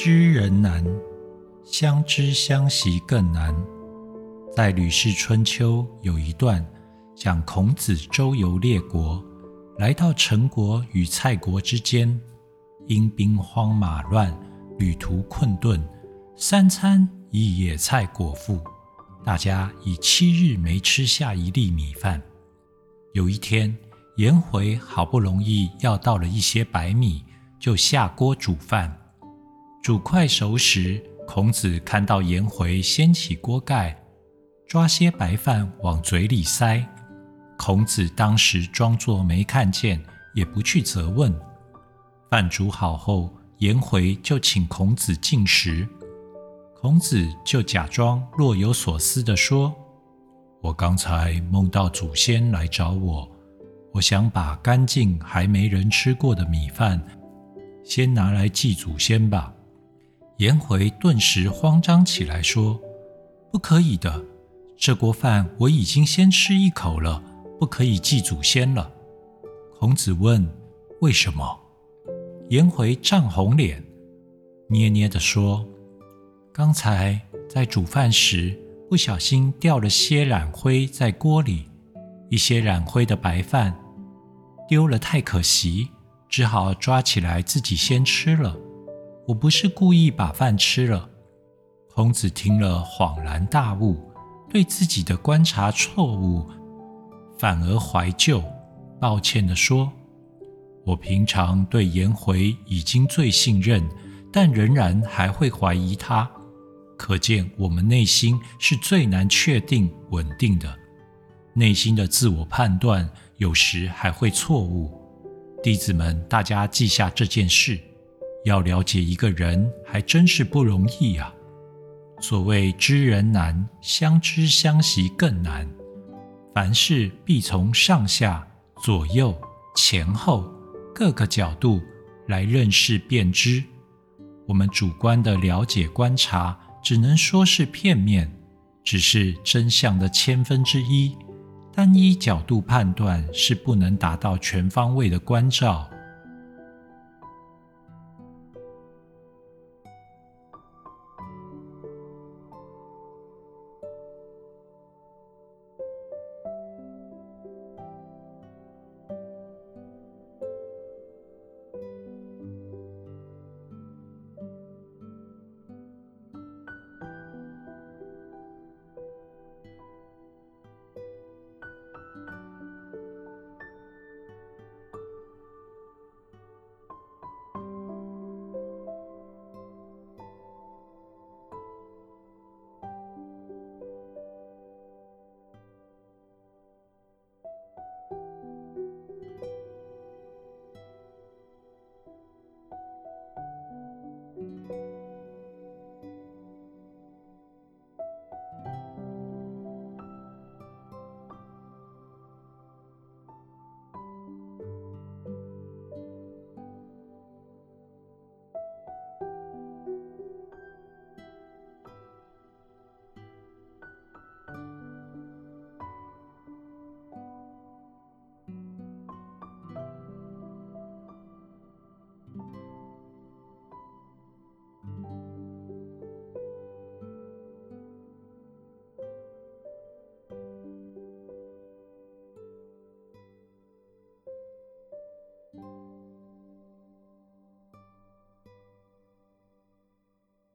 知人难，相知相惜更难。在《吕氏春秋》有一段，讲孔子周游列国，来到陈国与蔡国之间，因兵荒马乱，旅途困顿，三餐以野菜果腹，大家已七日没吃下一粒米饭。有一天，颜回好不容易要到了一些白米，就下锅煮饭。煮快熟时，孔子看到颜回掀起锅盖，抓些白饭往嘴里塞。孔子当时装作没看见，也不去责问。饭煮好后，颜回就请孔子进食，孔子就假装若有所思地说：“我刚才梦到祖先来找我，我想把干净还没人吃过的米饭，先拿来祭祖先吧。”颜回顿时慌张起来，说：“不可以的，这锅饭我已经先吃一口了，不可以祭祖先了。”孔子问：“为什么？”颜回涨红脸，捏捏地说：“刚才在煮饭时，不小心掉了些染灰在锅里，一些染灰的白饭丢了太可惜，只好抓起来自己先吃了。”我不是故意把饭吃了。孔子听了恍然大悟，对自己的观察错误反而怀旧，抱歉地说：“我平常对颜回已经最信任，但仍然还会怀疑他。可见我们内心是最难确定稳定的，内心的自我判断有时还会错误。弟子们，大家记下这件事。”要了解一个人，还真是不容易呀。所谓知人难，相知相惜更难。凡事必从上下、左右、前后各个角度来认识辨知。我们主观的了解观察，只能说是片面，只是真相的千分之一。单一角度判断是不能达到全方位的关照。